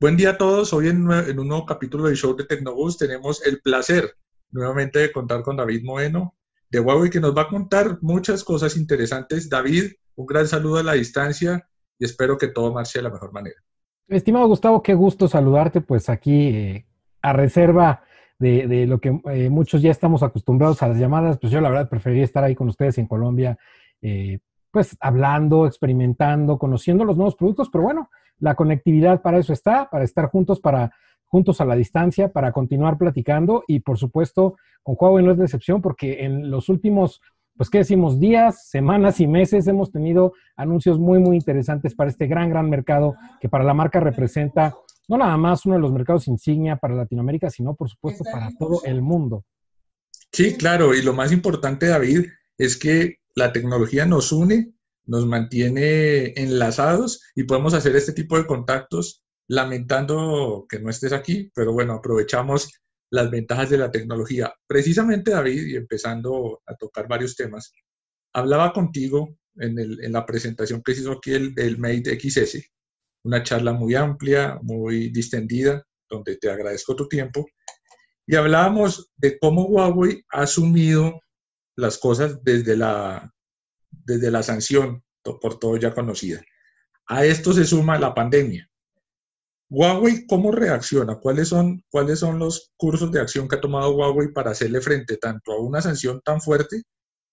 Buen día a todos. Hoy en, un nuevo capítulo del show de Tecnobus tenemos el placer nuevamente de contar con David Moeno de Huawei que nos va a contar muchas cosas interesantes. David, un gran saludo a la distancia y espero que todo marche de la mejor manera. Estimado Gustavo, qué gusto saludarte, pues aquí eh, a reserva de, lo que eh, muchos ya estamos acostumbrados a las llamadas, pues yo la verdad preferiría estar ahí con ustedes en Colombia, eh, pues hablando, experimentando, conociendo los nuevos productos, pero bueno, la conectividad para eso está, para estar juntos, para juntos a la distancia, para continuar platicando y por supuesto con Huawei no es la excepción porque en los últimos, pues qué decimos, días, semanas y meses hemos tenido anuncios muy, muy interesantes para este gran, gran mercado que para la marca representa no nada más uno de los mercados insignia para Latinoamérica, sino por supuesto para todo el mundo. Sí, claro, y lo más importante, David, es que la tecnología nos une nos mantiene enlazados y podemos hacer este tipo de contactos lamentando que no estés aquí, pero bueno, aprovechamos las ventajas de la tecnología. Precisamente, David, y empezando a tocar varios temas, hablaba contigo en, la presentación que se hizo aquí el, el Mate XS, una charla muy amplia, muy distendida, donde te agradezco tu tiempo, y hablábamos de cómo Huawei ha asumido las cosas desde la, desde la sanción, por todo ya conocida. A esto se suma la pandemia. Huawei, ¿cómo reacciona? ¿Cuáles son, ¿Cuáles son los cursos de acción que ha tomado Huawei para hacerle frente tanto a una sanción tan fuerte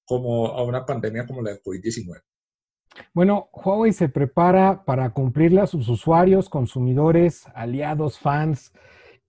como a una pandemia como la de COVID-19? Bueno, Huawei se prepara para cumplirle a sus usuarios, consumidores, aliados, fans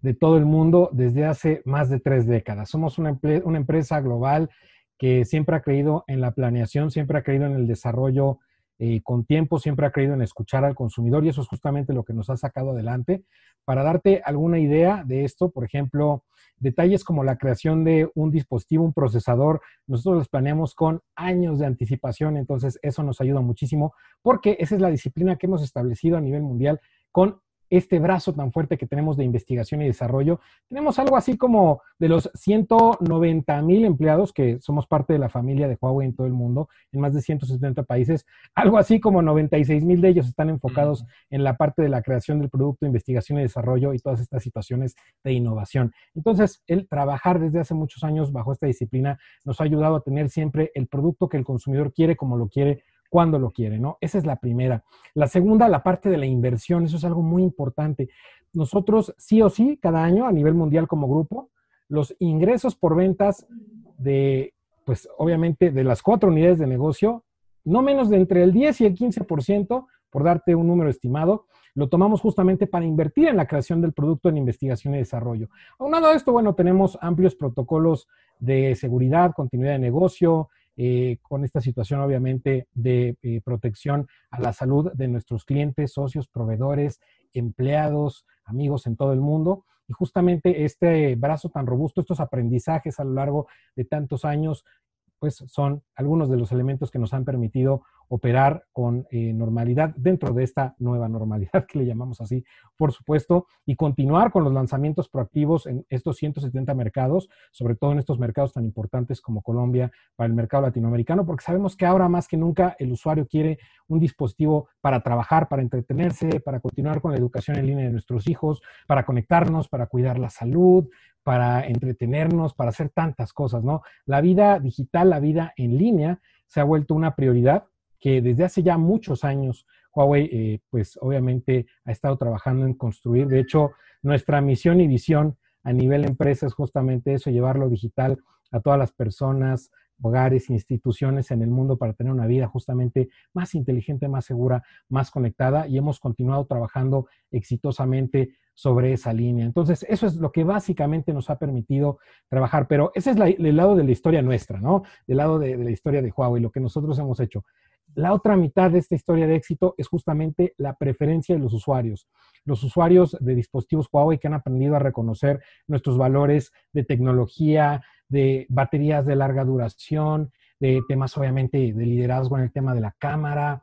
de todo el mundo desde hace más de tres décadas. Somos una, una empresa global que siempre ha creído en la planeación, siempre ha creído en el desarrollo eh, con tiempo, siempre ha creído en escuchar al consumidor y eso es justamente lo que nos ha sacado adelante. Para darte alguna idea de esto, por ejemplo, detalles como la creación de un dispositivo, un procesador, nosotros los planeamos con años de anticipación, entonces eso nos ayuda muchísimo porque esa es la disciplina que hemos establecido a nivel mundial con este brazo tan fuerte que tenemos de investigación y desarrollo. Tenemos algo así como de los 190 mil empleados que somos parte de la familia de Huawei en todo el mundo, en más de 170 países, algo así como 96 mil de ellos están enfocados en la parte de la creación del producto, investigación y desarrollo y todas estas situaciones de innovación. Entonces, el trabajar desde hace muchos años bajo esta disciplina nos ha ayudado a tener siempre el producto que el consumidor quiere como lo quiere cuando lo quiere, ¿no? Esa es la primera. La segunda, la parte de la inversión, eso es algo muy importante. Nosotros, sí o sí, cada año a nivel mundial como grupo, los ingresos por ventas de, pues obviamente, de las cuatro unidades de negocio, no menos de entre el 10 y el 15%, por darte un número estimado, lo tomamos justamente para invertir en la creación del producto en investigación y desarrollo. Aunado a esto, bueno, tenemos amplios protocolos de seguridad, continuidad de negocio, eh, con esta situación obviamente de eh, protección a la salud de nuestros clientes, socios, proveedores, empleados, amigos en todo el mundo. Y justamente este brazo tan robusto, estos aprendizajes a lo largo de tantos años, pues son algunos de los elementos que nos han permitido operar con eh, normalidad dentro de esta nueva normalidad que le llamamos así, por supuesto, y continuar con los lanzamientos proactivos en estos 170 mercados, sobre todo en estos mercados tan importantes como Colombia para el mercado latinoamericano, porque sabemos que ahora más que nunca el usuario quiere un dispositivo para trabajar, para entretenerse, para continuar con la educación en línea de nuestros hijos, para conectarnos, para cuidar la salud, para entretenernos, para hacer tantas cosas, ¿no? La vida digital, la vida en línea se ha vuelto una prioridad que desde hace ya muchos años Huawei, eh, pues obviamente ha estado trabajando en construir. De hecho, nuestra misión y visión a nivel empresa es justamente eso, llevarlo digital a todas las personas, hogares, instituciones en el mundo para tener una vida justamente más inteligente, más segura, más conectada y hemos continuado trabajando exitosamente sobre esa línea. Entonces, eso es lo que básicamente nos ha permitido trabajar, pero ese es el lado de la historia nuestra, ¿no? Del lado de, de la historia de Huawei, lo que nosotros hemos hecho. La otra mitad de esta historia de éxito es justamente la preferencia de los usuarios. Los usuarios de dispositivos Huawei que han aprendido a reconocer nuestros valores de tecnología, de baterías de larga duración, de temas obviamente de liderazgo en el tema de la cámara,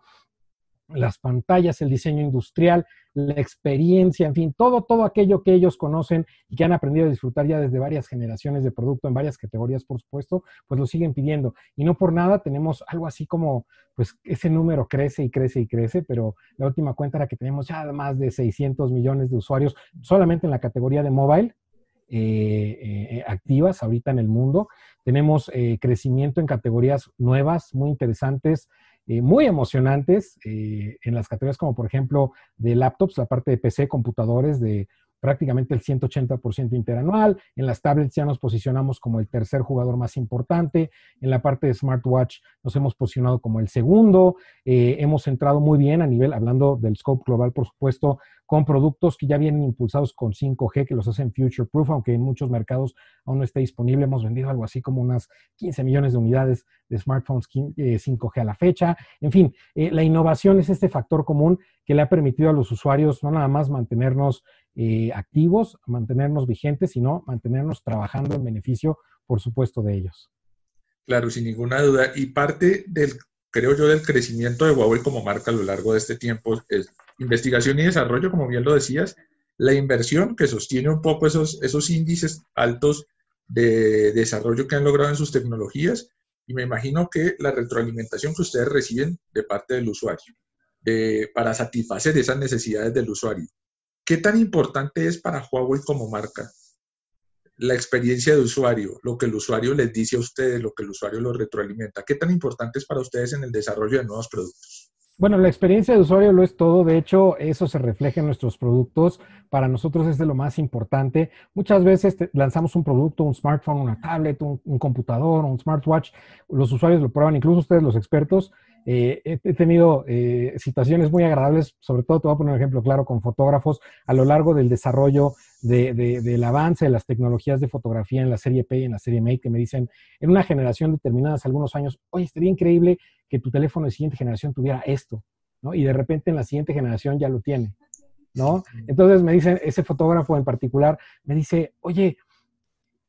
las pantallas, el diseño industrial, la experiencia, en fin, todo, todo aquello que ellos conocen y que han aprendido a disfrutar ya desde varias generaciones de producto en varias categorías, por supuesto, pues lo siguen pidiendo. Y no por nada tenemos algo así como, pues ese número crece y crece y crece, pero la última cuenta era que tenemos ya más de 600 millones de usuarios solamente en la categoría de mobile. Eh, eh, activas ahorita en el mundo. Tenemos eh, crecimiento en categorías nuevas, muy interesantes. Eh, muy emocionantes eh, en las categorías como por ejemplo de laptops, la parte de PC, computadores de prácticamente el 180% interanual. En las tablets ya nos posicionamos como el tercer jugador más importante. En la parte de smartwatch nos hemos posicionado como el segundo. Eh, hemos entrado muy bien a nivel, hablando del scope global, por supuesto, con productos que ya vienen impulsados con 5G, que los hacen future proof, aunque en muchos mercados aún no esté disponible. Hemos vendido algo así como unas 15 millones de unidades de smartphones 5G eh, a la fecha. En fin, eh, la innovación es este factor común que le ha permitido a los usuarios no nada más mantenernos eh, activos, mantenernos vigentes, sino mantenernos trabajando en beneficio, por supuesto, de ellos. Claro, sin ninguna duda. Y parte del, creo yo, del crecimiento de Huawei como marca a lo largo de este tiempo es investigación y desarrollo, como bien lo decías, la inversión que sostiene un poco esos, esos índices altos de desarrollo que han logrado en sus tecnologías y me imagino que la retroalimentación que ustedes reciben de parte del usuario para satisfacer esas necesidades del usuario. ¿Qué tan importante es para Huawei como marca la experiencia de usuario, lo que el usuario les dice a ustedes, lo que el usuario los retroalimenta? ¿Qué tan importante es para ustedes en el desarrollo de nuevos productos? Bueno, la experiencia de usuario lo es todo. De hecho, eso se refleja en nuestros productos. Para nosotros es de lo más importante. Muchas veces lanzamos un producto, un smartphone, una tablet, un, un, computador, un smartwatch. Los usuarios lo prueban, incluso ustedes los expertos, eh, he, tenido eh, situaciones muy agradables, sobre todo te voy a poner un ejemplo claro con fotógrafos a lo largo del desarrollo del avance de las tecnologías de fotografía en la serie P y en la serie Mate, que me dicen en una generación determinada, hace algunos años, oye, estaría increíble que tu teléfono de siguiente generación tuviera esto, ¿no? Y de repente en la siguiente generación ya lo tiene, ¿no? Entonces me dicen, ese fotógrafo en particular me dice, oye,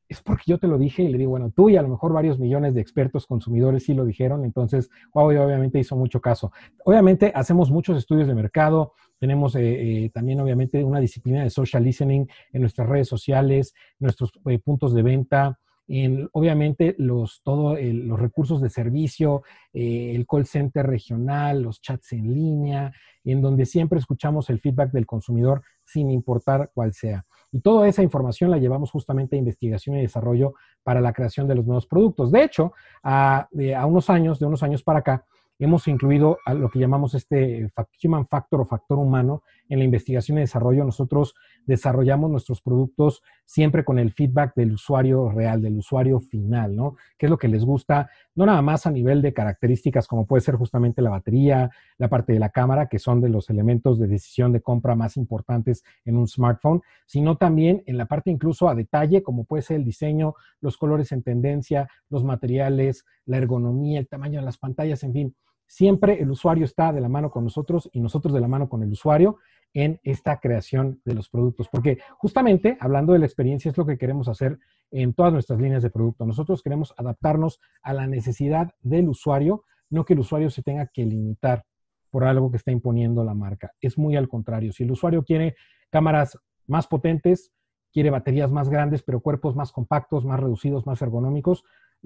es porque yo te lo dije y le digo, bueno, tú y a lo mejor varios millones de expertos consumidores sí lo dijeron, entonces Huawei obviamente hizo mucho caso. Obviamente hacemos muchos estudios de mercado, tenemos eh, eh, también obviamente una disciplina de social listening en nuestras redes sociales, nuestros eh, puntos de venta, en, obviamente los, todo los recursos de servicio, el call center regional, los chats en línea, en donde siempre escuchamos el feedback del consumidor sin importar cuál sea. Y toda esa información la llevamos justamente a investigación y desarrollo para la creación de los nuevos productos. De hecho, a, unos años, de unos años para acá, hemos incluido a lo que llamamos este human factor o factor humano en la investigación y desarrollo. Nosotros desarrollamos nuestros productos siempre con el feedback del usuario real, del usuario final, ¿no? ¿Qué es lo que les gusta? No nada más a nivel de características como puede ser justamente la batería, la parte de la cámara, que son de los elementos de decisión de compra más importantes en un smartphone, sino también en la parte incluso a detalle, como puede ser el diseño, los colores en tendencia, los materiales, la ergonomía, el tamaño de las pantallas, en fin Siempre el usuario está de la mano con nosotros y nosotros de la mano con el usuario en esta creación de los productos. Porque justamente, hablando de la experiencia, es lo que queremos hacer en todas nuestras líneas de producto. Nosotros queremos adaptarnos a la necesidad del usuario, no que el usuario se tenga que limitar por algo que está imponiendo la marca. Es muy al contrario. Si el usuario quiere cámaras más potentes, quiere baterías más grandes, pero cuerpos más compactos, más reducidos, más ergonómicos,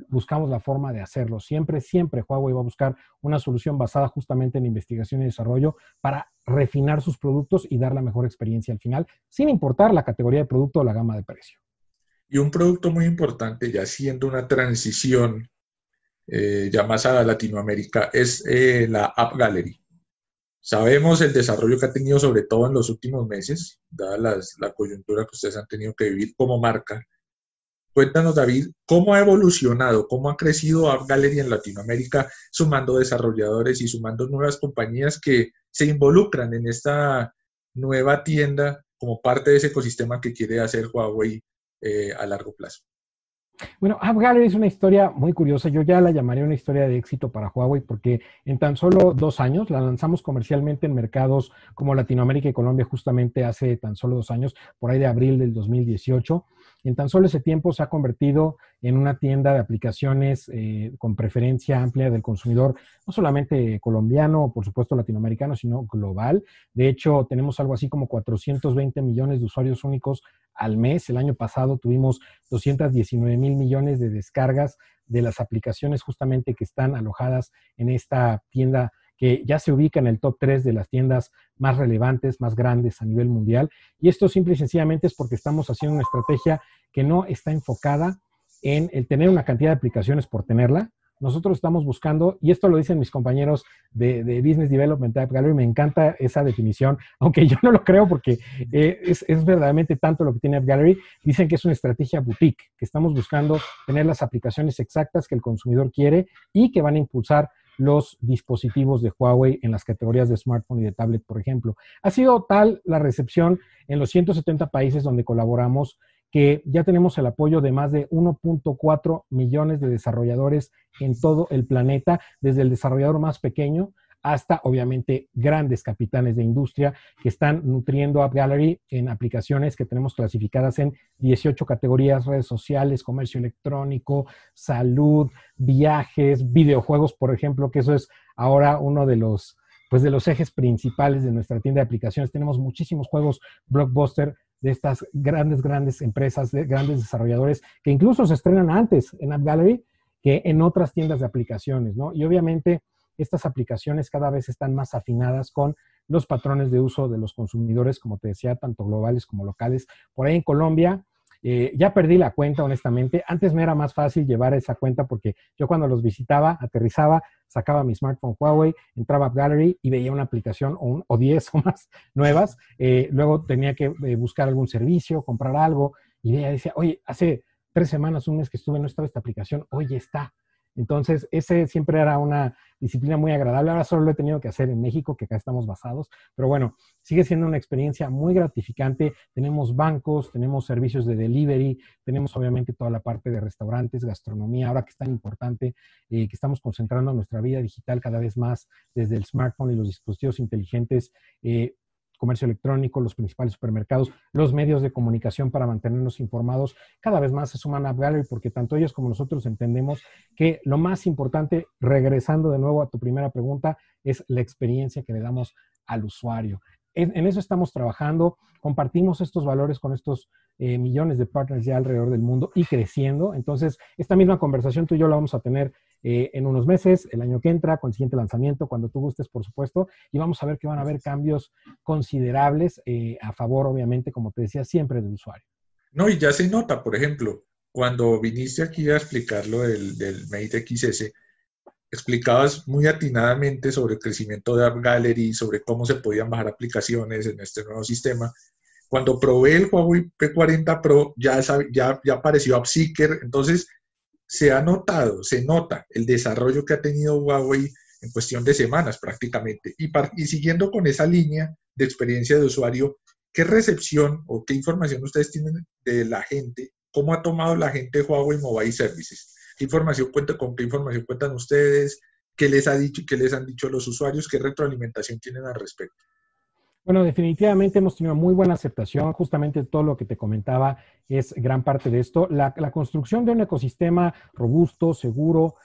buscamos la forma de hacerlo. Siempre, siempre Huawei va a buscar una solución basada justamente en investigación y desarrollo para refinar sus productos y dar la mejor experiencia al final, sin importar la categoría de producto o la gama de precio. Y un producto muy importante, ya siendo una transición eh, ya más a Latinoamérica, es eh, la App Gallery. Sabemos el desarrollo que ha tenido, sobre todo en los últimos meses, dada la coyuntura que ustedes han tenido que vivir como marca, Cuéntanos, David, cómo ha evolucionado, cómo ha crecido App Gallery en Latinoamérica, sumando desarrolladores y sumando nuevas compañías que se involucran en esta nueva tienda como parte de ese ecosistema que quiere hacer Huawei eh, a largo plazo. Bueno, App es una historia muy curiosa. Yo ya la llamaría una historia de éxito para Huawei porque en tan solo dos años la lanzamos comercialmente en mercados como Latinoamérica y Colombia justamente hace tan solo dos años, por ahí de abril del 2018. En tan solo ese tiempo se ha convertido en una tienda de aplicaciones eh, con preferencia amplia del consumidor, no solamente colombiano por supuesto latinoamericano, sino global. De hecho, tenemos algo así como 420 millones de usuarios únicos al mes. El año pasado tuvimos 219 mil millones de descargas de las aplicaciones justamente que están alojadas en esta tienda que ya se ubica en el top 3 de las tiendas más relevantes, más grandes a nivel mundial. Y esto simple y sencillamente es porque estamos haciendo una estrategia que no está enfocada en el tener una cantidad de aplicaciones por tenerla. Nosotros estamos buscando, y esto lo dicen mis compañeros de, Business Development App Gallery, me encanta esa definición, aunque yo no lo creo porque eh, es, es, verdaderamente tanto lo que tiene App Gallery. Dicen que es una estrategia boutique, que estamos buscando tener las aplicaciones exactas que el consumidor quiere y que van a impulsar los dispositivos de Huawei en las categorías de smartphone y de tablet, por ejemplo. Ha sido tal la recepción en los 170 países donde colaboramos que ya tenemos el apoyo de más de 1.4 millones de desarrolladores en todo el planeta, desde el desarrollador más pequeño hasta obviamente grandes capitanes de industria que están nutriendo App Gallery en aplicaciones que tenemos clasificadas en 18 categorías, redes sociales, comercio electrónico, salud, viajes, videojuegos, por ejemplo, que eso es ahora uno de los pues de los ejes principales de nuestra tienda de aplicaciones. Tenemos muchísimos juegos blockbuster de estas grandes, grandes empresas, de grandes desarrolladores que incluso se estrenan antes en App Gallery que en otras tiendas de aplicaciones, ¿no? Y obviamente estas aplicaciones cada vez están más afinadas con los patrones de uso de los consumidores, como te decía, tanto globales como locales. Por ahí en Colombia, eh, ya perdí la cuenta, honestamente. Antes me era más fácil llevar esa cuenta porque yo cuando los visitaba, aterrizaba, sacaba mi smartphone Huawei, entraba a Gallery y veía una aplicación o, 10 o más nuevas. Eh, luego tenía que eh, buscar algún servicio, comprar algo y veía, decía, oye, hace tres semanas, un mes que estuve, no estaba esta aplicación, oye, está. Entonces, ese siempre era una disciplina muy agradable. Ahora solo lo he tenido que hacer en México, que acá estamos basados, pero bueno, sigue siendo una experiencia muy gratificante. Tenemos bancos, tenemos servicios de delivery, tenemos obviamente toda la parte de restaurantes, gastronomía, ahora que es tan importante, eh, que estamos concentrando nuestra vida digital cada vez más desde el smartphone y los dispositivos inteligentes. Eh, comercio electrónico, los principales supermercados, los medios de comunicación para mantenernos informados, cada vez más se suman a Gallery porque tanto ellos como nosotros entendemos que lo más importante, regresando de nuevo a tu primera pregunta, es la experiencia que le damos al usuario. En, eso estamos trabajando, compartimos estos valores con estos eh, millones de partners ya alrededor del mundo y creciendo. Entonces, esta misma conversación tú y yo la vamos a tener eh, en unos meses, el año que entra, con el siguiente lanzamiento, cuando tú gustes, por supuesto, y vamos a ver que van a haber cambios considerables eh, a favor, obviamente, como te decía, siempre del usuario. No, y ya se nota, por ejemplo, cuando viniste aquí a explicar lo del, del Mate XS, explicabas muy atinadamente sobre el crecimiento de App Gallery, sobre cómo se podían bajar aplicaciones en este nuevo sistema. Cuando probé el Huawei P40 Pro, ya, ya, ya apareció AppSeeker, entonces se ha notado, se nota el desarrollo que ha tenido Huawei en cuestión de semanas prácticamente. Y, siguiendo con esa línea de experiencia de usuario, ¿qué recepción o qué información ustedes tienen de la gente? ¿Cómo ha tomado la gente Huawei Mobile Services? ¿Qué información con qué información cuentan ustedes? ¿Qué les ha dicho, qué les han dicho los usuarios? ¿Qué retroalimentación tienen al respecto? Bueno, definitivamente hemos tenido muy buena aceptación. Justamente todo lo que te comentaba es gran parte de esto. La, construcción de un ecosistema robusto, seguro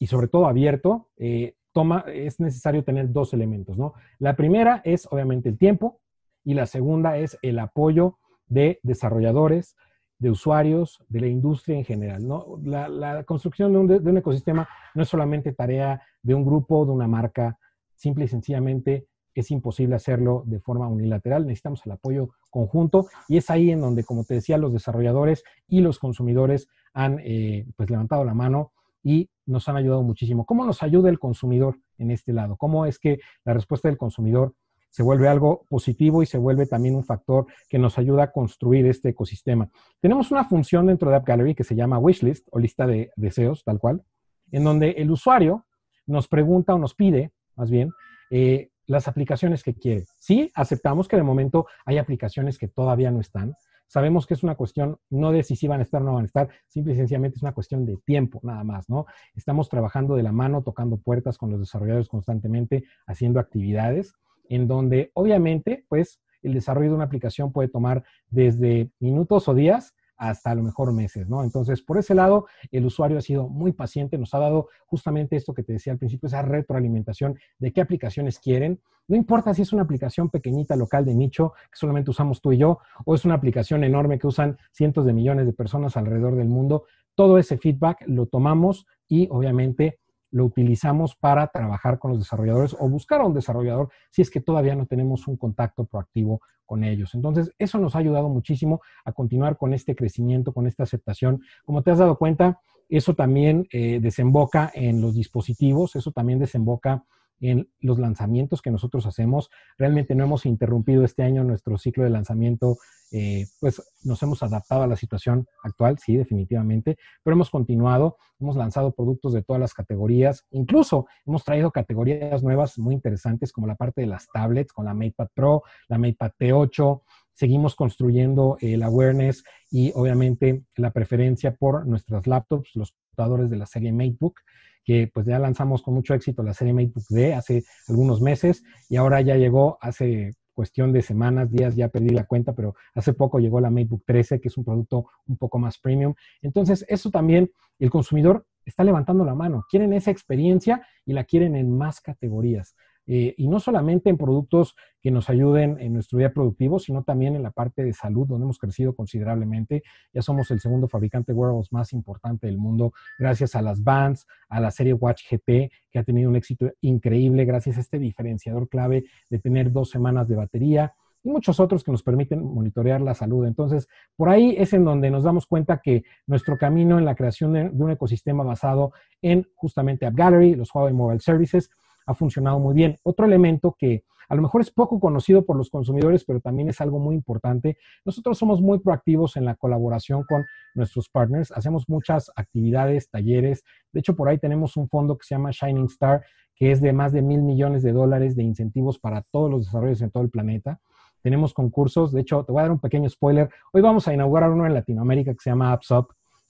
y sobre todo abierto, eh, toma, es necesario tener dos elementos, ¿no? La primera es obviamente el tiempo y la segunda es el apoyo de desarrolladores, de usuarios, de la industria en general. La, construcción de un, ecosistema no es solamente tarea de un grupo, de una marca, simple y sencillamente es imposible hacerlo de forma unilateral, necesitamos el apoyo conjunto y es ahí en donde, como te decía, los desarrolladores y los consumidores han eh, pues levantado la mano y nos han ayudado muchísimo. ¿Cómo nos ayuda el consumidor en este lado? ¿Cómo es que la respuesta del consumidor se vuelve algo positivo y se vuelve también un factor que nos ayuda a construir este ecosistema? Tenemos una función dentro de App Gallery que se llama Wishlist o lista de deseos, tal cual, en donde el usuario nos pregunta o nos pide, más bien, eh, las aplicaciones que quiere. Sí, aceptamos que de momento hay aplicaciones que todavía no están. sabemos que es una cuestión no de si van a estar o no van a estar, simple y sencillamente es una cuestión de tiempo, nada más, ¿no? Estamos trabajando de la mano, tocando puertas con los desarrolladores constantemente, haciendo actividades en donde obviamente, pues, el desarrollo de una aplicación puede tomar desde minutos o días hasta a lo mejor meses, ¿no? Entonces, por ese lado, el usuario ha sido muy paciente, nos ha dado justamente esto que te decía al principio, esa retroalimentación de qué aplicaciones quieren. No importa si es una aplicación pequeñita, local, de nicho, que solamente usamos tú y yo, o es una aplicación enorme que usan cientos de millones de personas alrededor del mundo, todo ese feedback lo tomamos y obviamente lo utilizamos para trabajar con los desarrolladores o buscar a un desarrollador si es que todavía no tenemos un contacto proactivo con ellos. Entonces, eso nos ha ayudado muchísimo a continuar con este crecimiento, con esta aceptación. Como te has dado cuenta, eso también eh, desemboca en los dispositivos, eso también desemboca en los lanzamientos que nosotros hacemos. Realmente no hemos interrumpido este año nuestro ciclo de lanzamiento, eh, pues nos hemos adaptado a la situación actual, sí, definitivamente, pero hemos continuado, hemos lanzado productos de todas las categorías, incluso hemos traído categorías nuevas muy interesantes como la parte de las tablets con la MatePad Pro, la MatePad T8, seguimos construyendo el awareness y obviamente la preferencia por nuestras laptops, los computadores de la serie MateBook que pues ya lanzamos con mucho éxito la serie MateBook D hace algunos meses y ahora ya llegó hace cuestión de semanas, días, ya perdí la cuenta, pero hace poco llegó la MateBook 13, que es un producto un poco más premium. Entonces, eso también, el consumidor está levantando la mano, quieren esa experiencia y la quieren en más categorías. Eh, y no solamente en productos que nos ayuden en nuestro día productivo, sino también en la parte de salud, donde hemos crecido considerablemente. Ya somos el segundo fabricante de wearables más importante del mundo, gracias a las bands, a la serie Watch GP, que ha tenido un éxito increíble, gracias a este diferenciador clave de tener dos semanas de batería y muchos otros que nos permiten monitorear la salud. Entonces, por ahí es en donde nos damos cuenta que nuestro camino en la creación de, de un ecosistema basado en justamente App Gallery, los Huawei Mobile Services, ha funcionado muy bien. Otro elemento que a lo mejor es poco conocido por los consumidores, pero también es algo muy importante. Nosotros somos muy proactivos en la colaboración con nuestros partners. Hacemos muchas actividades, talleres. De hecho, por ahí tenemos un fondo que se llama Shining Star, que es de más de mil millones de dólares de incentivos para todos los desarrollos en todo el planeta. Tenemos concursos. De hecho, te voy a dar un pequeño spoiler. Hoy vamos a inaugurar uno en Latinoamérica que se llama Apps.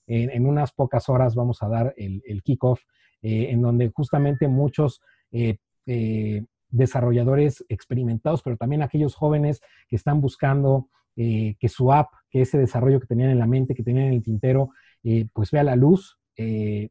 En, unas pocas horas vamos a dar el, el kickoff, eh, en donde justamente muchos eh, eh, desarrolladores experimentados, pero también aquellos jóvenes que están buscando eh, que su app, que ese desarrollo que tenían en la mente, que tenían en el tintero, pues vea la luz.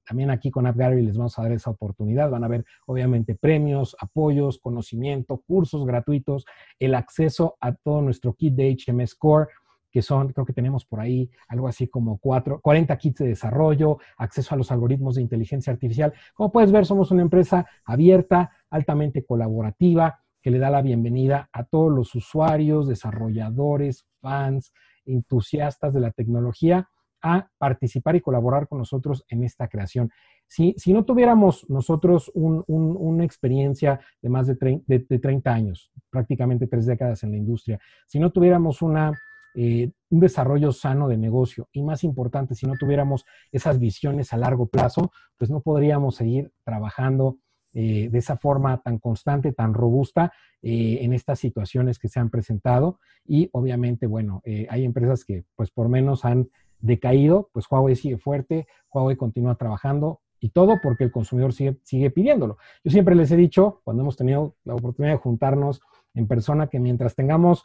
también aquí con App Gallery les vamos a dar esa oportunidad. Van a ver, obviamente, premios, apoyos, conocimiento, cursos gratuitos, el acceso a todo nuestro kit de HMS Core que son, creo que tenemos por ahí algo así como cuatro, 40 kits de desarrollo, acceso a los algoritmos de inteligencia artificial. Como puedes ver, somos una empresa abierta, altamente colaborativa, que le da la bienvenida a todos los usuarios, desarrolladores, fans, entusiastas de la tecnología a participar y colaborar con nosotros en esta creación. Si, si no tuviéramos nosotros una experiencia de más de, de 30 años, prácticamente tres décadas en la industria, si no tuviéramos una eh, un desarrollo sano de negocio y más importante, si no tuviéramos esas visiones a largo plazo, pues no podríamos seguir trabajando eh, de esa forma tan constante, tan robusta eh, en estas situaciones que se han presentado. Y obviamente, bueno, hay empresas que pues por menos han decaído, pues Huawei sigue fuerte, Huawei continúa trabajando y todo porque el consumidor sigue, sigue pidiéndolo. Yo siempre les he dicho, cuando hemos tenido la oportunidad de juntarnos en persona, que mientras tengamos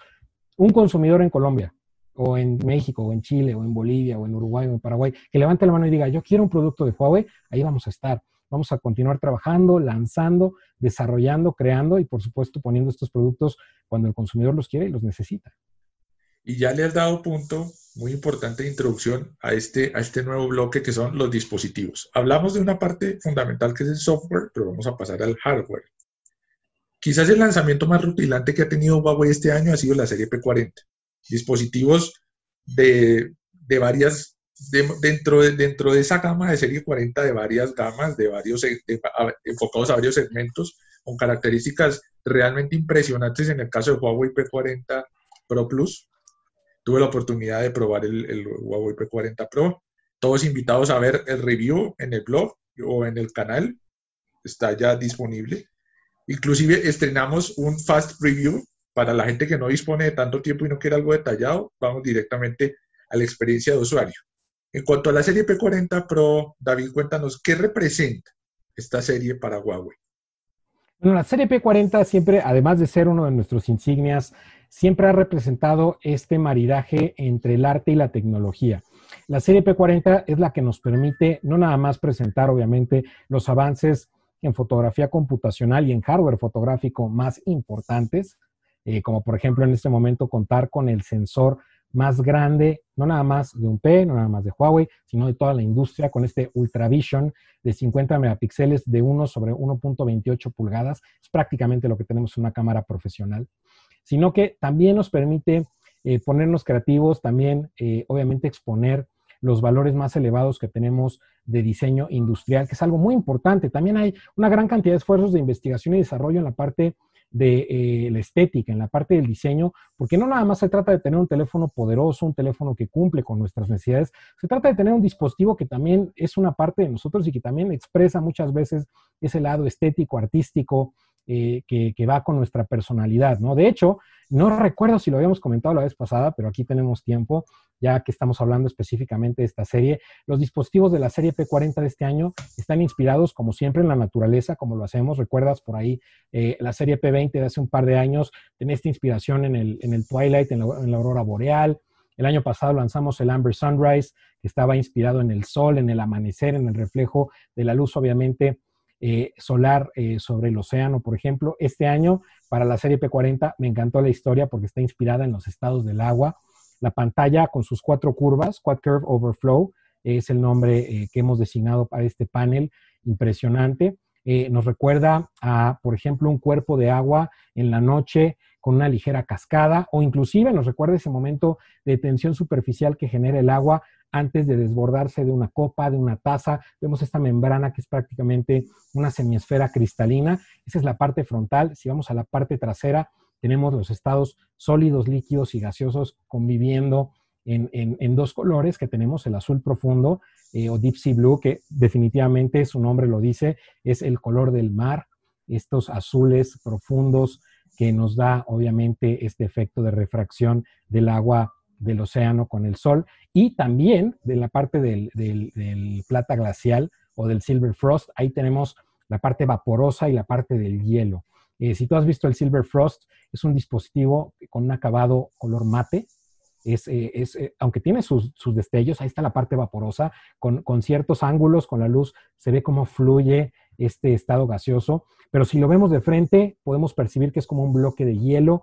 un consumidor en Colombia, o en México, o en Chile, o en Bolivia, o en Uruguay, o en Paraguay, que levante la mano y diga, yo quiero un producto de Huawei, ahí vamos a estar. Vamos a continuar trabajando, lanzando, desarrollando, creando y, por supuesto, poniendo estos productos cuando el consumidor los quiere y los necesita. Y ya le has dado punto muy importante de introducción a este, a este nuevo bloque que son los dispositivos. Hablamos de una parte fundamental que es el software, pero vamos a pasar al hardware. Quizás el lanzamiento más rutilante que ha tenido Huawei este año ha sido la serie P40. Dispositivos de, varias, dentro, de, dentro de esa gama de serie 40 de varias gamas, de varios, enfocados a varios segmentos, con características realmente impresionantes en el caso de Huawei P40 Pro Plus. Tuve la oportunidad de probar el Huawei P40 Pro. Todos invitados a ver el review en el blog o en el canal. Está ya disponible. Inclusive estrenamos un fast review para la gente que no dispone de tanto tiempo y no quiere algo detallado. Vamos directamente a la experiencia de usuario. En cuanto a la serie P40 Pro, David, cuéntanos, ¿qué representa esta serie para Huawei? Bueno, la serie P40 siempre, además de ser uno de nuestros insignias, siempre ha representado este maridaje entre el arte y la tecnología. La serie P40 es la que nos permite no nada más presentar, obviamente, los avances en fotografía computacional y en hardware fotográfico más importantes, eh, como por ejemplo en este momento contar con el sensor más grande, no nada más de un P, no nada más de Huawei, sino de toda la industria, con este Ultravision de 50 megapíxeles de 1 sobre 1.28 pulgadas. Es prácticamente lo que tenemos en una cámara profesional, sino que también nos permite eh, ponernos creativos, también eh, obviamente exponer los valores más elevados que tenemos de diseño industrial, que es algo muy importante. También hay una gran cantidad de esfuerzos de investigación y desarrollo en la parte de eh, la estética, en la parte del diseño, porque no nada más se trata de tener un teléfono poderoso, un teléfono que cumple con nuestras necesidades, se trata de tener un dispositivo que también es una parte de nosotros y que también expresa muchas veces ese lado estético, artístico, eh, que, va con nuestra personalidad, ¿no? De hecho, no recuerdo si lo habíamos comentado la vez pasada, pero aquí tenemos tiempo, ya que estamos hablando específicamente de esta serie. Los dispositivos de la serie P40 de este año están inspirados, como siempre, en la naturaleza, como lo hacemos. Recuerdas por ahí eh, la serie P20 de hace un par de años, tenía esta inspiración en el, en el Twilight, en la, en la aurora boreal. El año pasado lanzamos el Amber Sunrise, que estaba inspirado en el sol, en el amanecer, en el reflejo de la luz, obviamente, eh, solar eh, sobre el océano, por ejemplo. Este año, para la serie P40, me encantó la historia porque está inspirada en los estados del agua. La pantalla con sus cuatro curvas, Quad Curve Overflow, es el nombre eh, que hemos designado para este panel, impresionante. nos recuerda a, por ejemplo, un cuerpo de agua en la noche con una ligera cascada o inclusive nos recuerda ese momento de tensión superficial que genera el agua antes de desbordarse de una copa, de una taza. Vemos esta membrana que es prácticamente una semiesfera cristalina. Esa es la parte frontal. Si vamos a la parte trasera, tenemos los estados sólidos, líquidos y gaseosos conviviendo en, dos colores que tenemos, el azul profundo eh, o deep sea blue, que definitivamente su nombre lo dice, es el color del mar, estos azules profundos que nos da obviamente este efecto de refracción del agua del océano con el sol y también de la parte del, plata glacial o del silver frost, ahí tenemos la parte vaporosa y la parte del hielo. Eh, si tú has visto el silver frost, es un dispositivo con un acabado color mate, es, eh, eh, aunque tiene sus, destellos, ahí está la parte vaporosa, con, con, ciertos ángulos, con la luz, se ve cómo fluye este estado gaseoso, pero si lo vemos de frente, podemos percibir que es como un bloque de hielo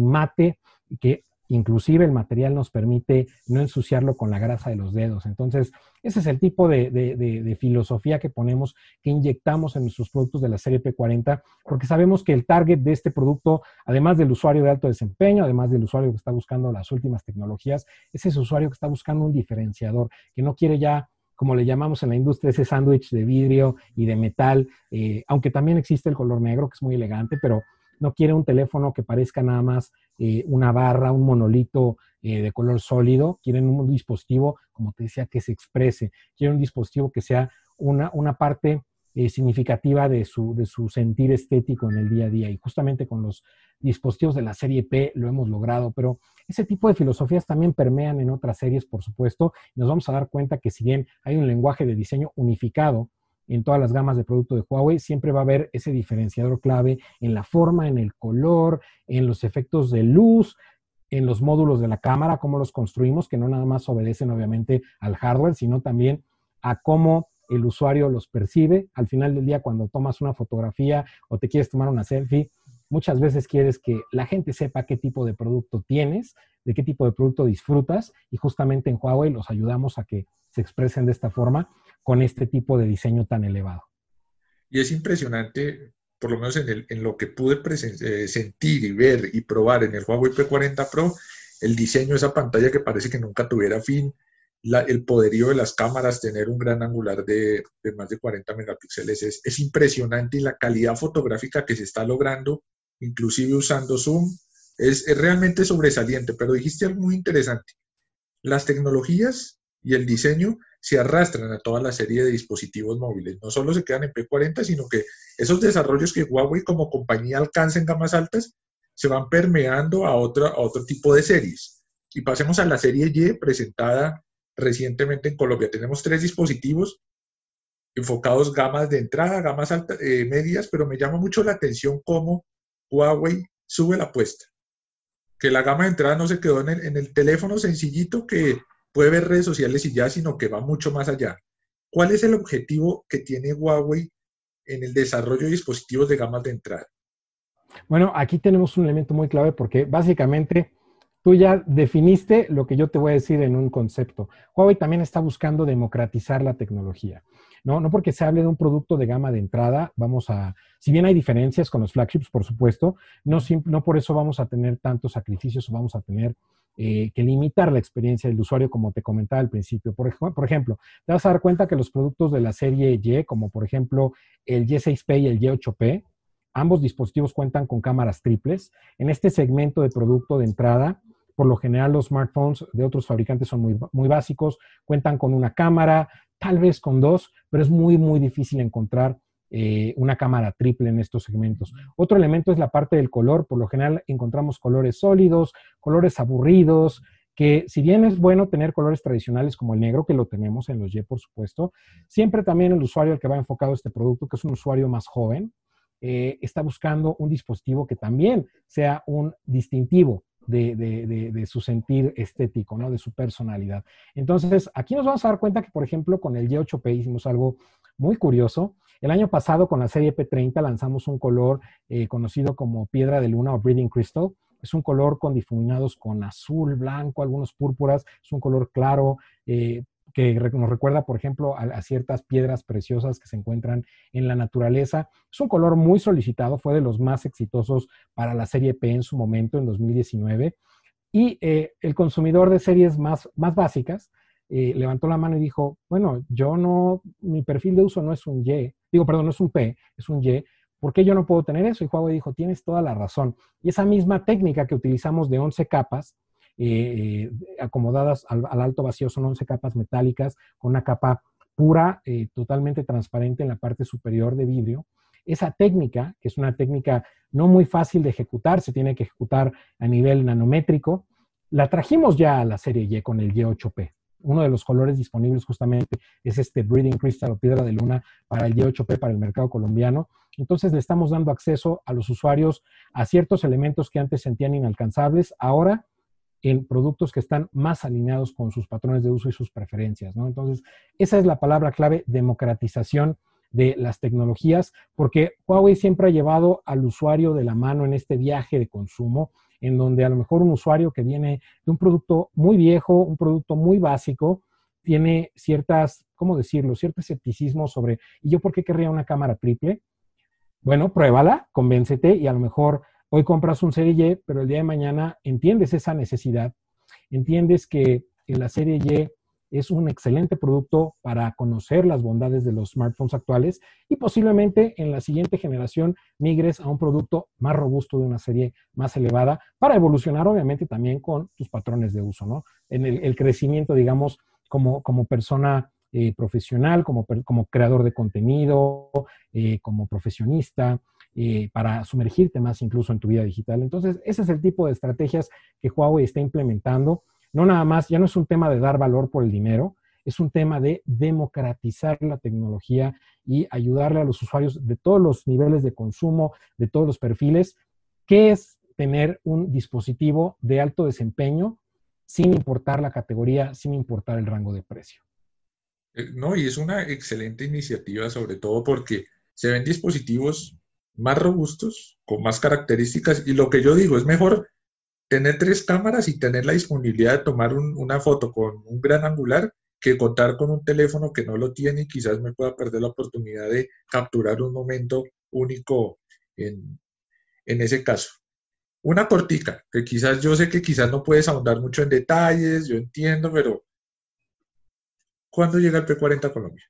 mate que Inclusive el material nos permite no ensuciarlo con la grasa de los dedos. Entonces, ese es el tipo de, filosofía que ponemos, que inyectamos en nuestros productos de la serie P40, porque sabemos que el target de este producto, además del usuario de alto desempeño, además del usuario que está buscando las últimas tecnologías, es ese usuario que está buscando un diferenciador, que no quiere ya como le llamamos en la industria, ese sándwich de vidrio y de metal, eh, aunque también existe el color negro, que es muy elegante, pero no quiere un teléfono que parezca nada más eh, una barra, un monolito eh, de color sólido, quieren un dispositivo, como te decía, que se exprese, quieren un dispositivo que sea una, una parte eh, significativa de su, de su sentir estético en el día a día. Y justamente con los dispositivos de la serie P lo hemos logrado, pero ese tipo de filosofías también permean en otras series, por supuesto, nos vamos a dar cuenta que si bien hay un lenguaje de diseño unificado, en todas las gamas de producto de Huawei, siempre va a haber ese diferenciador clave en la forma, en el color, en los efectos de luz, en los módulos de la cámara, cómo los construimos, que no nada más obedecen obviamente al hardware, sino también a cómo el usuario los percibe. Al final del día, cuando tomas una fotografía o te quieres tomar una selfie, muchas veces quieres que la gente sepa qué tipo de producto tienes, de qué tipo de producto disfrutas, y justamente en Huawei los ayudamos a que se expresen de esta forma con este tipo de diseño tan elevado. Y es impresionante, por lo menos en, lo que pude eh, sentir y ver y probar en el Huawei P40 Pro, el diseño de esa pantalla que parece que nunca tuviera fin, el poderío de las cámaras, tener un gran angular de, más de 40 megapíxeles, es, es, impresionante y la calidad fotográfica que se está logrando, inclusive usando zoom, es, es realmente sobresaliente. Pero dijiste algo muy interesante. Las tecnologías y el diseño se arrastran a toda la serie de dispositivos móviles. No solo se quedan en P40, sino que esos desarrollos que Huawei como compañía alcanza en gamas altas se van permeando a otro, a otro tipo de series. Y pasemos a la serie Y presentada recientemente en Colombia. Tenemos tres dispositivos enfocados gamas de entrada, gamas altas, eh, medias, pero me llama mucho la atención cómo Huawei sube la apuesta. Que la gama de entrada no se quedó en el teléfono sencillito que puede ver redes sociales y ya, sino que va mucho más allá. ¿Cuál es el objetivo que tiene Huawei en el desarrollo de dispositivos de gamas de entrada? Bueno, aquí tenemos un elemento muy clave porque básicamente tú ya definiste lo que yo te voy a decir en un concepto. Huawei también está buscando democratizar la tecnología. No, no porque se hable de un producto de gama de entrada, vamos a, si bien hay diferencias con los flagships, por supuesto, no, no por eso vamos a tener tantos sacrificios o vamos a tener eh, que limitar la experiencia del usuario, como te comentaba al principio. Por, por, ejemplo, te vas a dar cuenta que los productos de la serie Y, como por ejemplo el Y6P y el Y8P, ambos dispositivos cuentan con cámaras triples. En este segmento de producto de entrada, por lo general los smartphones de otros fabricantes son muy, muy básicos, cuentan con una cámara, tal vez con dos, pero es muy, muy difícil encontrar eh, una cámara triple en estos segmentos. Otro elemento es la parte del color. Por lo general encontramos colores sólidos, colores aburridos, que si bien es bueno tener colores tradicionales como el negro, que lo tenemos en los Y, por supuesto, siempre también el usuario al que va enfocado este producto, que es un usuario más joven, eh, está buscando un dispositivo que también sea un distintivo de, su sentir estético, ¿no? De su personalidad. Entonces, aquí nos vamos a dar cuenta que, por ejemplo, con el Y8P hicimos algo muy curioso. El año pasado, con la serie P30, lanzamos un color eh, conocido como piedra de luna o breathing crystal. Es un color con difuminados con azul, blanco, algunos púrpuras. Es un color claro, eh, que nos recuerda, por ejemplo, a, ciertas piedras preciosas que se encuentran en la naturaleza. Es un color muy solicitado, fue de los más exitosos para la serie P en su momento, en 2019. Y eh, el consumidor de series más, más básicas eh, levantó la mano y dijo, bueno, yo no, mi perfil de uso no es un Y, digo, perdón, no es un P, es un Y. ¿Por qué yo no puedo tener eso? Y Huawei dijo, tienes toda la razón. Y esa misma técnica que utilizamos de 11 capas, eh, acomodadas al, alto vacío, son 11 capas metálicas con una capa pura, eh, totalmente transparente en la parte superior de vidrio. Esa técnica, que es una técnica no muy fácil de ejecutar, se tiene que ejecutar a nivel nanométrico, la trajimos ya a la serie Y con el Y8P. Uno de los colores disponibles justamente es este Breathing Crystal o piedra de luna para el Y8P, para el mercado colombiano. Entonces le estamos dando acceso a los usuarios a ciertos elementos que antes sentían inalcanzables. Ahora en productos que están más alineados con sus patrones de uso y sus preferencias. Entonces, esa es la palabra clave, democratización de las tecnologías, porque Huawei siempre ha llevado al usuario de la mano en este viaje de consumo, en donde a lo mejor un usuario que viene de un producto muy viejo, un producto muy básico, tiene ciertas, ¿cómo decirlo?, cierto escepticismo sobre, ¿y yo por qué querría una cámara triple? Bueno, pruébala, convéncete y a lo mejor Hoy compras un Serie Y, pero el día de mañana entiendes esa necesidad, entiendes que la Serie Y es un excelente producto para conocer las bondades de los smartphones actuales y posiblemente en la siguiente generación migres a un producto más robusto de una serie más elevada para evolucionar obviamente también con tus patrones de uso, ¿no? En el, crecimiento, digamos, como, como persona eh, profesional, como, como creador de contenido, eh, como profesionista, eh, para sumergirte más incluso en tu vida digital. Entonces, ese es el tipo de estrategias que Huawei está implementando. No nada más, ya no es un tema de dar valor por el dinero, es un tema de democratizar la tecnología y ayudarle a los usuarios de todos los niveles de consumo, de todos los perfiles, que es tener un dispositivo de alto desempeño sin importar la categoría, sin importar el rango de precio. Eh, no, y es una excelente iniciativa, sobre todo porque se ven dispositivos más robustos, con más características. Y lo que yo digo, es mejor tener tres cámaras y tener la disponibilidad de tomar una foto con un gran angular que contar con un teléfono que no lo tiene y quizás me pueda perder la oportunidad de capturar un momento único en, ese caso. Una cortica, que quizás yo sé que quizás no puedes ahondar mucho en detalles, yo entiendo, pero ¿cuándo llega el P40 a Colombia?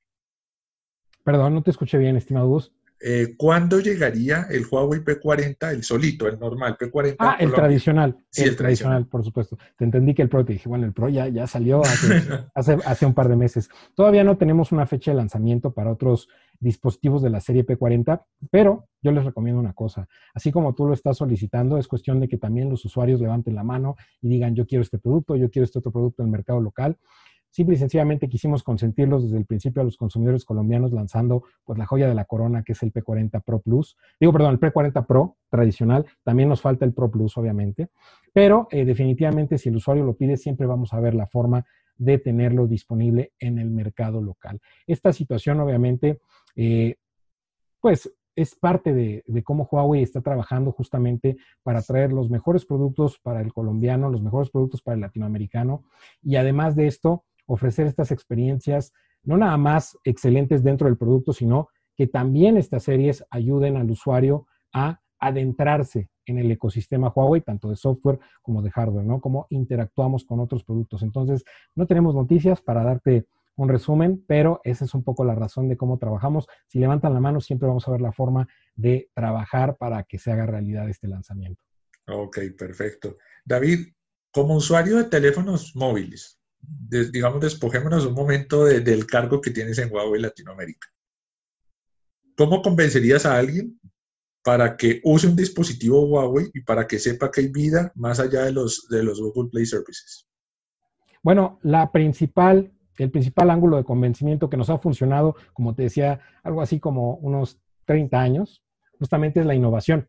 Perdón, no te escuché bien, estimado Gus. Eh, ¿cuándo llegaría el Huawei P40, el solito, el normal P40? Ah, el tradicional. Sí, el, tradicional, por supuesto. Te entendí que el Pro, te dije, bueno, el Pro ya, ya salió hace, hace, un par de meses. Todavía no tenemos una fecha de lanzamiento para otros dispositivos de la serie P40, pero yo les recomiendo una cosa. Así como tú lo estás solicitando, es cuestión de que también los usuarios levanten la mano y digan, yo quiero este producto, yo quiero este otro producto en el mercado local. Simple y sencillamente quisimos consentirlos desde el principio a los consumidores colombianos lanzando pues la joya de la corona que es el P40 Pro Plus. Digo, perdón, el P40 Pro tradicional. También nos falta el Pro Plus, obviamente. Pero eh, definitivamente si el usuario lo pide, siempre vamos a ver la forma de tenerlo disponible en el mercado local. Esta situación, obviamente, eh, pues es parte de, de, cómo Huawei está trabajando justamente para traer los mejores productos para el colombiano, los mejores productos para el latinoamericano y además de esto, ofrecer estas experiencias no nada más excelentes dentro del producto, sino que también estas series ayuden al usuario a adentrarse en el ecosistema Huawei, tanto de software como de hardware, ¿no? Cómo interactuamos con otros productos. Entonces, no tenemos noticias para darte un resumen, pero esa es un poco la razón de cómo trabajamos. Si levantan la mano, siempre vamos a ver la forma de trabajar para que se haga realidad este lanzamiento. Ok, perfecto. David, como usuario de teléfonos móviles, digamos, despojémonos un momento del cargo que tienes en Huawei Latinoamérica. ¿Cómo convencerías a alguien para que use un dispositivo Huawei y para que sepa que hay vida más allá de los, de los Google Play Services? Bueno, la principal, el principal ángulo de convencimiento que nos ha funcionado, como te decía, algo así como unos 30 años, justamente es la innovación.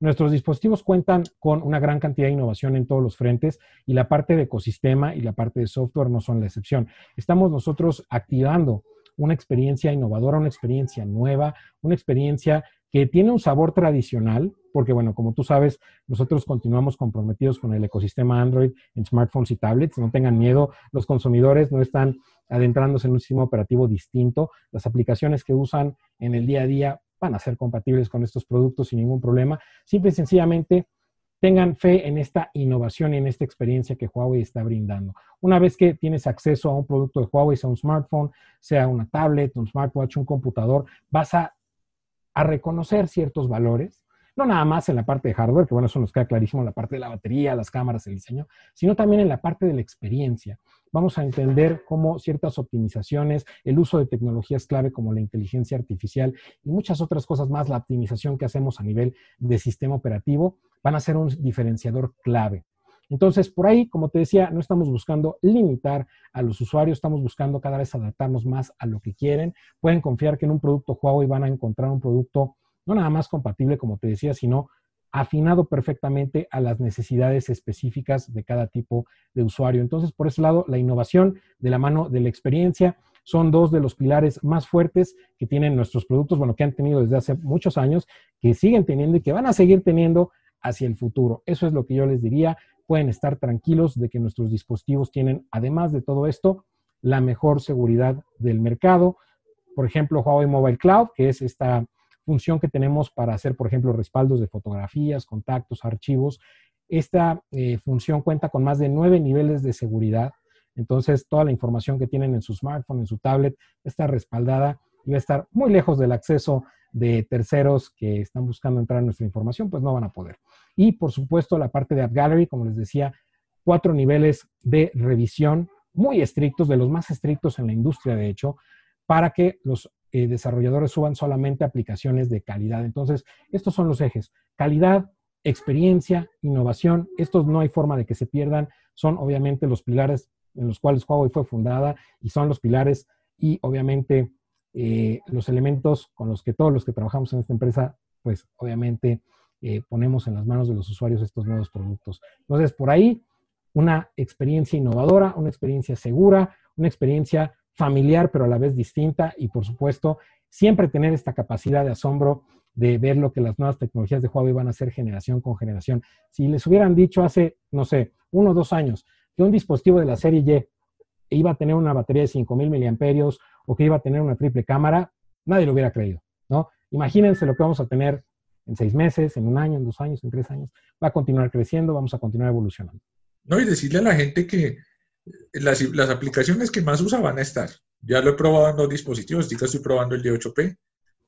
Nuestros dispositivos cuentan con una gran cantidad de innovación en todos los frentes y la parte de ecosistema y la parte de software no son la excepción. Estamos nosotros activando una experiencia innovadora, una experiencia nueva, una experiencia que tiene un sabor tradicional, porque bueno, como tú sabes, nosotros continuamos comprometidos con el ecosistema Android en smartphones y tablets. No tengan miedo, los consumidores no están adentrándose en un sistema operativo distinto. Las aplicaciones que usan en el día a día van a ser compatibles con estos productos sin ningún problema. Simple y sencillamente tengan fe en esta innovación y en esta experiencia que Huawei está brindando. Una vez que tienes acceso a un producto de Huawei, sea un smartphone, sea una tablet, un smartwatch, un computador, vas a, a reconocer ciertos valores no nada más en la parte de hardware, que bueno, eso nos queda clarísimo, la parte de la batería, las cámaras, el diseño, sino también en la parte de la experiencia. Vamos a entender cómo ciertas optimizaciones, el uso de tecnologías clave como la inteligencia artificial y muchas otras cosas más, la optimización que hacemos a nivel de sistema operativo, van a ser un diferenciador clave. Entonces, por ahí, como te decía, no estamos buscando limitar a los usuarios, estamos buscando cada vez adaptarnos más a lo que quieren. Pueden confiar que en un producto Huawei van a encontrar un producto no nada más compatible, como te decía, sino afinado perfectamente a las necesidades específicas de cada tipo de usuario. Entonces, por ese lado, la innovación de la mano de la experiencia son dos de los pilares más fuertes que tienen nuestros productos, bueno, que han tenido desde hace muchos años, que siguen teniendo y que van a seguir teniendo hacia el futuro. Eso es lo que yo les diría. Pueden estar tranquilos de que nuestros dispositivos tienen, además de todo esto, la mejor seguridad del mercado. Por ejemplo, Huawei Mobile Cloud, que es esta función que tenemos para hacer, por ejemplo, respaldos de fotografías, contactos, archivos. Esta eh, función cuenta con más de nueve niveles de seguridad. Entonces, toda la información que tienen en su smartphone, en su tablet, está respaldada y va a estar muy lejos del acceso de terceros que están buscando entrar en nuestra información, pues no van a poder. Y, por supuesto, la parte de App Gallery, como les decía, cuatro niveles de revisión muy estrictos, de los más estrictos en la industria, de hecho, para que los eh, desarrolladores suban solamente aplicaciones de calidad. Entonces, estos son los ejes. Calidad, experiencia, innovación. Estos no hay forma de que se pierdan. Son obviamente los pilares en los cuales Huawei fue fundada y son los pilares y obviamente eh, los elementos con los que todos los que trabajamos en esta empresa, pues obviamente eh, ponemos en las manos de los usuarios estos nuevos productos. Entonces, por ahí, una experiencia innovadora, una experiencia segura, una experiencia familiar, pero a la vez distinta y por supuesto siempre tener esta capacidad de asombro de ver lo que las nuevas tecnologías de Huawei van a hacer generación con generación. Si les hubieran dicho hace, no sé, uno o dos años que un dispositivo de la serie Y iba a tener una batería de 5000 miliamperios o que iba a tener una triple cámara, nadie lo hubiera creído, ¿no? Imagínense lo que vamos a tener en seis meses, en un año, en dos años, en tres años. Va a continuar creciendo, vamos a continuar evolucionando. No, y decirle a la gente que las, las, aplicaciones que más usa van estar. Ya lo he probado en dos dispositivos, estoy probando el de 8P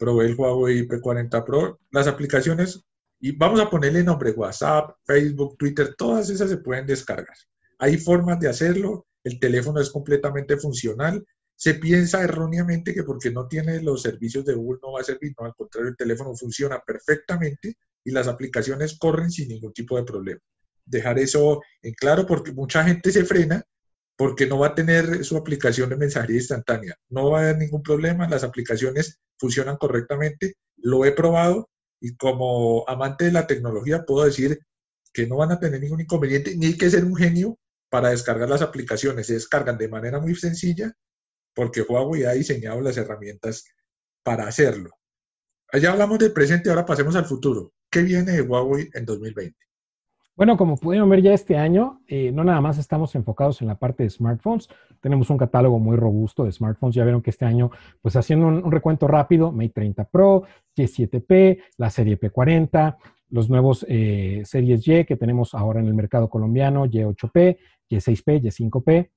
probé el Huawei P40 Pro. Las aplicaciones, y vamos a ponerle nombre WhatsApp, Facebook, Twitter, todas esas se pueden descargar. Hay formas de hacerlo, el teléfono es completamente funcional. Se piensa erróneamente que porque no tiene los servicios de Google no va a servir, no, al contrario, el teléfono funciona perfectamente y las aplicaciones corren sin ningún tipo de problema. Dejar eso en claro porque mucha gente se frena porque no va a tener su aplicación de mensajería instantánea. No va a haber ningún problema, las aplicaciones funcionan correctamente, lo he probado y como amante de la tecnología puedo decir que no van a tener ningún inconveniente, ni hay que ser un genio para descargar las aplicaciones. Se descargan de manera muy sencilla porque Huawei ha diseñado las herramientas para hacerlo. Allá hablamos del presente, ahora pasemos al futuro. ¿Qué viene de Huawei en 2020? Bueno, como pudieron ver ya este año, eh, no nada más estamos enfocados en la parte de smartphones, tenemos un catálogo muy robusto de smartphones. Ya vieron que este año, pues haciendo un, recuento rápido, Mate 30 Pro, Y7P, la serie P40, los nuevos eh, series Y que tenemos ahora en el mercado colombiano, Y8P, Y6P, Y5P.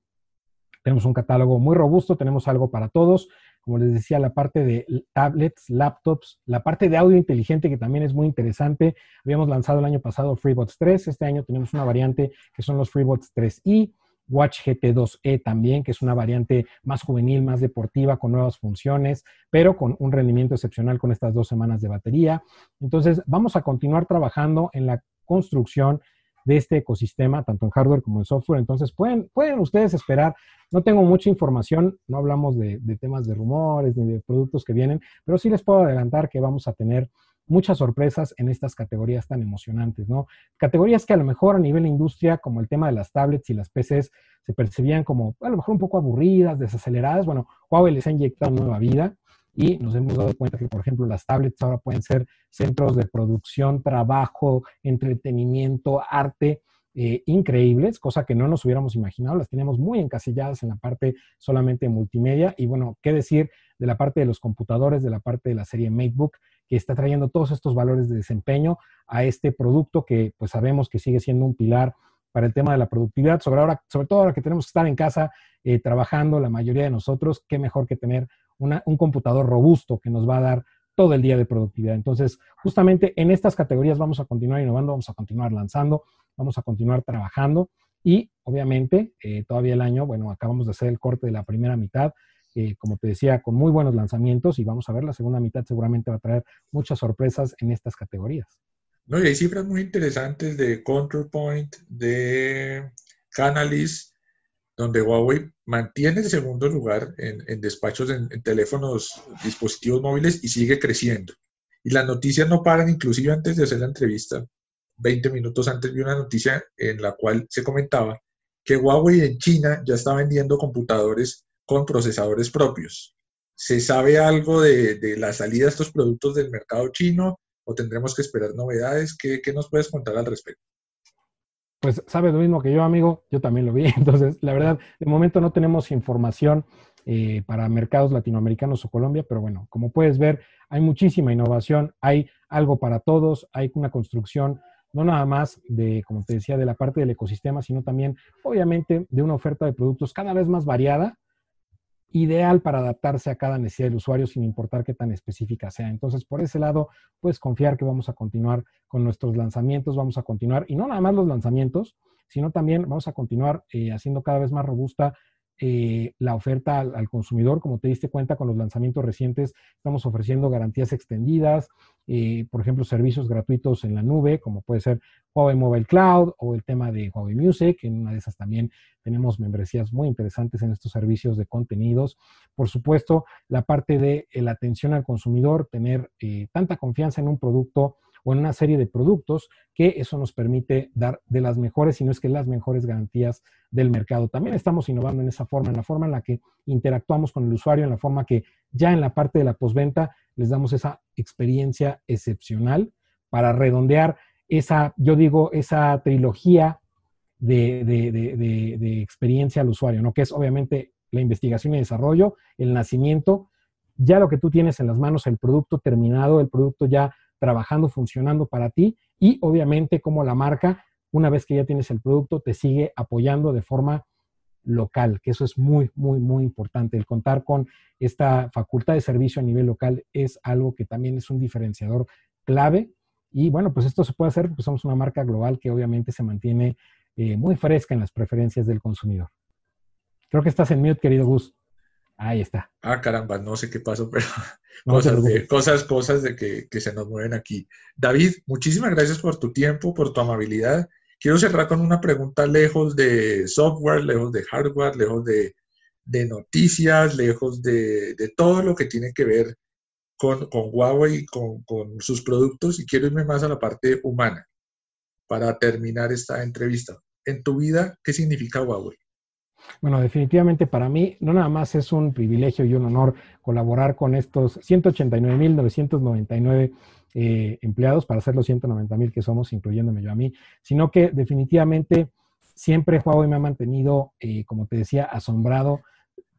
Tenemos un catálogo muy robusto, tenemos algo para todos como les decía, la parte de tablets, laptops, la parte de audio inteligente que también es muy interesante. Habíamos lanzado el año pasado FreeBots 3, este año tenemos una variante que son los FreeBots 3i, Watch GT2e también, que es una variante más juvenil, más deportiva, con nuevas funciones, pero con un rendimiento excepcional con estas dos semanas de batería. Entonces, vamos a continuar trabajando en la construcción de este ecosistema, tanto en hardware como en software. Entonces, pueden, pueden ustedes esperar. No tengo mucha información, no hablamos de, temas de rumores ni de productos que vienen, pero sí les puedo adelantar que vamos a tener muchas sorpresas en estas categorías tan emocionantes, ¿no? Categorías que a lo mejor a nivel industria, como el tema de las tablets y las PCs, se percibían como a lo mejor un poco aburridas, desaceleradas. Bueno, Huawei les ha inyectado nueva vida y nos hemos dado cuenta que, por ejemplo, las tablets ahora pueden ser centros de producción, trabajo, entretenimiento, arte. Eh, increíbles, cosa que no nos hubiéramos imaginado, las tenemos muy encasilladas en la parte solamente multimedia y bueno, qué decir de la parte de los computadores, de la parte de la serie MateBook, que está trayendo todos estos valores de desempeño a este producto que pues sabemos que sigue siendo un pilar para el tema de la productividad, sobre, ahora, sobre todo ahora que tenemos que estar en casa eh, trabajando la mayoría de nosotros, qué mejor que tener un computador robusto que nos va a dar todo el día de productividad. Entonces, justamente en estas categorías vamos a continuar innovando, vamos a continuar lanzando, vamos a continuar trabajando y obviamente eh, todavía el año, bueno, acabamos de hacer el corte de la primera mitad, como te decía, con muy buenos lanzamientos y vamos a ver la segunda mitad seguramente va a traer muchas sorpresas en estas categorías. No, y hay cifras muy interesantes de Control Point, de Canalys, donde Huawei mantiene el segundo lugar en, despachos en, teléfonos, dispositivos móviles y sigue creciendo. Y las noticias no paran, inclusive antes de hacer la entrevista, 20 minutos antes vi una noticia en la cual se comentaba que Huawei en China ya está vendiendo computadores con procesadores propios. ¿Se sabe algo de, la salida de estos productos del mercado chino o tendremos que esperar novedades? ¿Qué, qué nos puedes contar al respecto? Pues sabe lo mismo que yo, amigo, yo también lo vi. Entonces, la verdad, de momento no tenemos información eh, para mercados latinoamericanos o Colombia, pero bueno, como puedes ver, hay muchísima innovación, hay algo para todos, hay una construcción no nada más de, como te decía, de la parte del ecosistema, sino también, obviamente, de una oferta de productos cada vez más variada ideal para adaptarse a cada necesidad del usuario sin importar qué tan específica sea. Entonces, por ese lado, puedes confiar que vamos a continuar con nuestros lanzamientos, vamos a continuar, y no nada más los lanzamientos, sino también vamos a continuar eh, haciendo cada vez más robusta eh, la oferta al, consumidor. Como te diste cuenta con los lanzamientos recientes, estamos ofreciendo garantías extendidas, eh, por ejemplo, servicios gratuitos en la nube, como puede ser Huawei Mobile Cloud o el tema de Huawei Music. En una de esas también tenemos membresías muy interesantes en estos servicios de contenidos. Por supuesto, la parte de la atención al consumidor, tener eh, tanta confianza en un producto o en una serie de productos que eso nos permite dar de las mejores, si no es que las mejores garantías del mercado. También estamos innovando en esa forma, en la forma en la que interactuamos con el usuario, en la forma que ya en la parte de la postventa les damos esa experiencia excepcional para redondear esa, yo digo, esa trilogía de, de, experiencia al usuario, ¿no? Que es obviamente la investigación y desarrollo, el nacimiento, ya lo que tú tienes en las manos, el producto terminado, el producto ya trabajando, funcionando para ti y obviamente como la marca, una vez que ya tienes el producto, te sigue apoyando de forma local, que eso es muy, muy, muy importante. El contar con esta facultad de servicio a nivel local es algo que también es un diferenciador clave. Y bueno, pues esto se puede hacer porque somos una marca global que obviamente se mantiene eh, muy fresca en las preferencias del consumidor. Creo que estás en mute, querido Gus. Ahí está. Ah, caramba, no sé qué pasó, pero cosas, de, cosas, cosas de que, que, se nos mueven aquí. David, muchísimas gracias por tu tiempo, por tu amabilidad. Quiero cerrar con una pregunta lejos de software, lejos de hardware, lejos de, de noticias, lejos de, de, todo lo que tiene que ver con, con Huawei y con, con sus productos. Y quiero irme más a la parte humana para terminar esta entrevista. En tu vida, ¿qué significa Huawei? Bueno, definitivamente para mí no nada más es un privilegio y un honor colaborar con estos 189.999 eh, empleados para hacer los 190.000 que somos, incluyéndome yo a mí, sino que definitivamente siempre Huawei me ha mantenido, eh, como te decía, asombrado.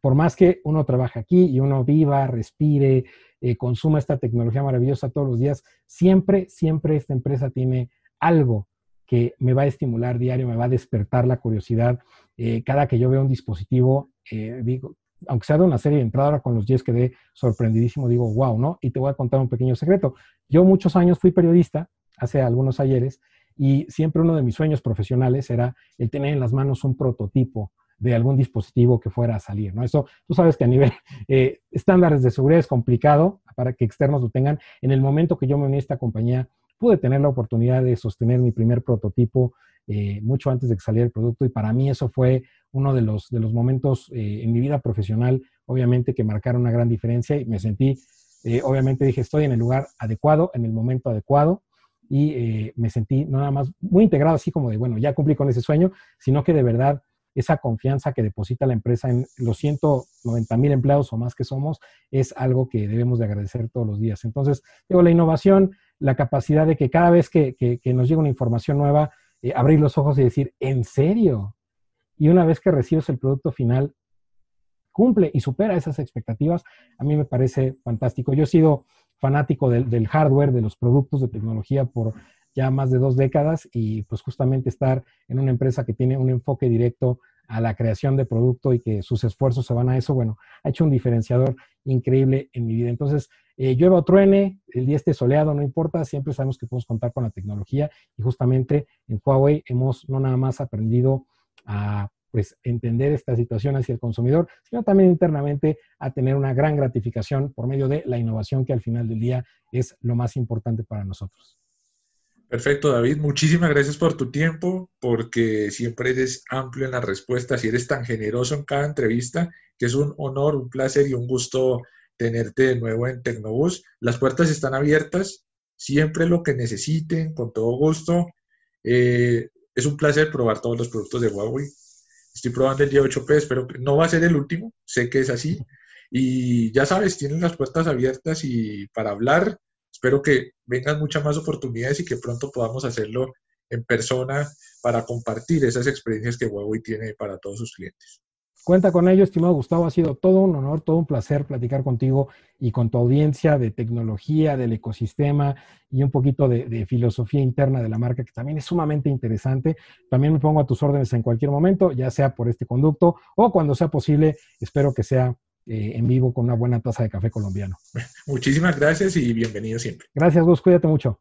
Por más que uno trabaje aquí y uno viva, respire, eh, consuma esta tecnología maravillosa todos los días, siempre, siempre esta empresa tiene algo que me va a estimular diario, me va a despertar la curiosidad. Eh, cada que yo veo un dispositivo, eh, digo, aunque sea de una serie de entrada, con los 10 quedé sorprendidísimo, digo, wow, ¿no? Y te voy a contar un pequeño secreto. Yo muchos años fui periodista, hace algunos ayeres, y siempre uno de mis sueños profesionales era el tener en las manos un prototipo de algún dispositivo que fuera a salir, ¿no? Eso, tú sabes que a nivel eh, estándares de seguridad es complicado para que externos lo tengan. En el momento que yo me uní a esta compañía, pude tener la oportunidad de sostener mi primer prototipo eh, mucho antes de que saliera el producto y para mí eso fue uno de los, de los momentos eh, en mi vida profesional, obviamente, que marcaron una gran diferencia y me sentí, eh, obviamente dije, estoy en el lugar adecuado, en el momento adecuado y me sentí no nada más muy integrado, así como de, bueno, ya cumplí con ese sueño, sino que de verdad esa confianza que deposita la empresa en los 190 mil empleados o más que somos es algo que debemos de agradecer todos los días. Entonces, digo, la innovación la capacidad de que cada vez que, nos llega una información nueva, eh, abrir los ojos y decir, ¿en serio? Y una vez que recibes el producto final, cumple y supera esas expectativas, a mí me parece fantástico. Yo he sido fanático del, hardware, de los productos de tecnología por ya más de dos décadas y pues justamente estar en una empresa que tiene un enfoque directo a la creación de producto y que sus esfuerzos se van a eso, bueno, ha hecho un diferenciador increíble en mi vida. Entonces, eh, llueva o truene, el día esté soleado, no importa, siempre sabemos que podemos contar con la tecnología y justamente en Huawei hemos no nada más aprendido a pues entender esta situación hacia el consumidor, sino también internamente a tener una gran gratificación por medio de la innovación que al final del día es lo más importante para nosotros. Perfecto, David. Muchísimas gracias por tu tiempo, porque siempre eres amplio en las respuestas y eres tan generoso en cada entrevista, que es un honor, un placer y un gusto tenerte de nuevo en Tecnobus. Las puertas están abiertas, siempre lo que necesiten, con todo gusto. Eh, es un placer probar todos los productos de Huawei. Estoy probando el día 8P, espero que no va a ser el último, sé que es así. Y ya sabes, tienen las puertas abiertas y para hablar Espero que vengan muchas más oportunidades y que pronto podamos hacerlo en persona para compartir esas experiencias que Huawei tiene para todos sus clientes. Cuenta con ello, estimado Gustavo. Ha sido todo un honor, todo un placer platicar contigo y con tu audiencia de tecnología, del ecosistema y un poquito de, filosofía interna de la marca, que también es sumamente interesante. También me pongo a tus órdenes en cualquier momento, ya sea por este conducto o cuando sea posible. Espero que sea eh, en vivo con una buena taza de café colombiano. Muchísimas gracias y bienvenido siempre. Gracias, Gus. Cuídate mucho.